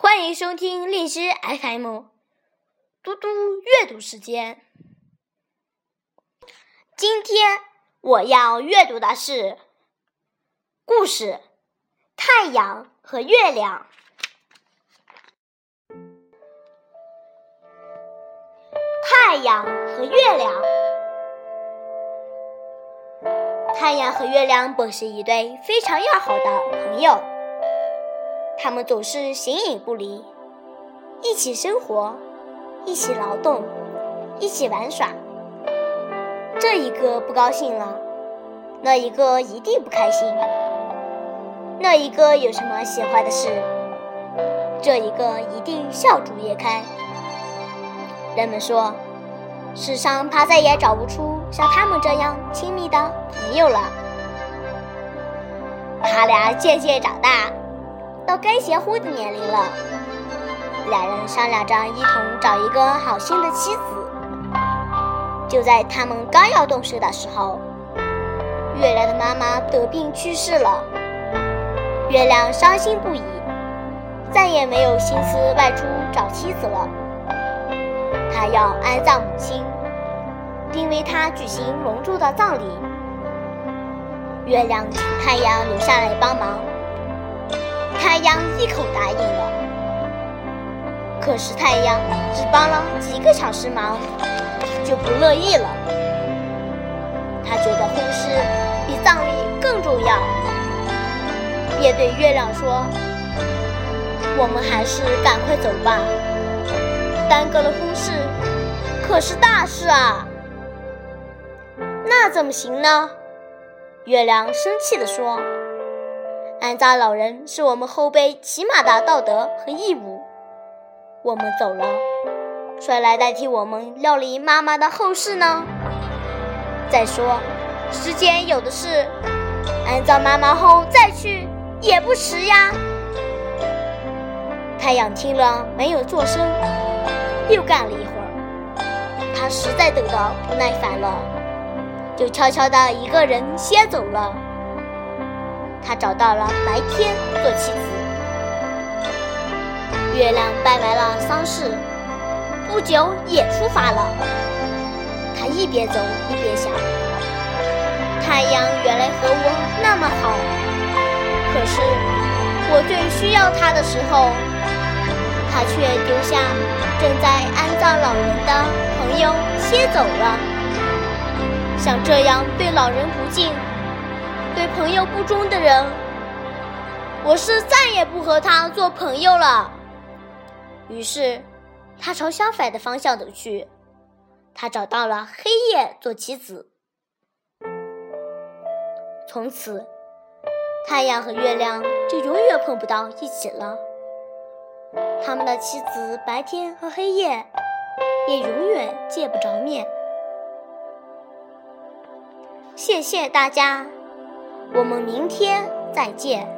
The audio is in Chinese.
欢迎收听荔枝 FM，嘟嘟阅读时间。今天我要阅读的是故事《太阳和月亮》。太阳和月亮，太阳和月亮本是一对非常要好的朋友。他们总是形影不离，一起生活，一起劳动，一起玩耍。这一个不高兴了，那一个一定不开心；那一个有什么喜欢的事，这一个一定笑逐颜开。人们说，世上怕再也找不出像他们这样亲密的朋友了。他俩渐渐长大。到该结婚的年龄了，两人商量着一同找一个好心的妻子。就在他们刚要动手的时候，月亮的妈妈得病去世了。月亮伤心不已，再也没有心思外出找妻子了。他要安葬母亲，并为她举行隆重的葬礼。月亮请太阳留下来帮忙。太阳一口答应了，可是太阳只帮了几个小时忙，就不乐意了。他觉得婚事比葬礼更重要，便对月亮说：“我们还是赶快走吧，耽搁了婚事可是大事啊。”那怎么行呢？月亮生气地说。安葬老人是我们后辈起码的道德和义务。我们走了，谁来代替我们料理妈妈的后事呢？再说，时间有的是，安葬妈妈后再去也不迟呀。太阳听了没有作声，又干了一会儿，他实在等得不耐烦了，就悄悄的一个人先走了。他找到了白天做妻子。月亮办完了丧事，不久也出发了。他一边走一边想：太阳原来和我那么好，可是我最需要他的时候，他却丢下正在安葬老人的朋友先走了。像这样对老人不敬。对朋友不忠的人，我是再也不和他做朋友了。于是，他朝相反的方向走去。他找到了黑夜做棋子。从此，太阳和月亮就永远碰不到一起了。他们的妻子白天和黑夜也永远见不着面。谢谢大家。我们明天再见。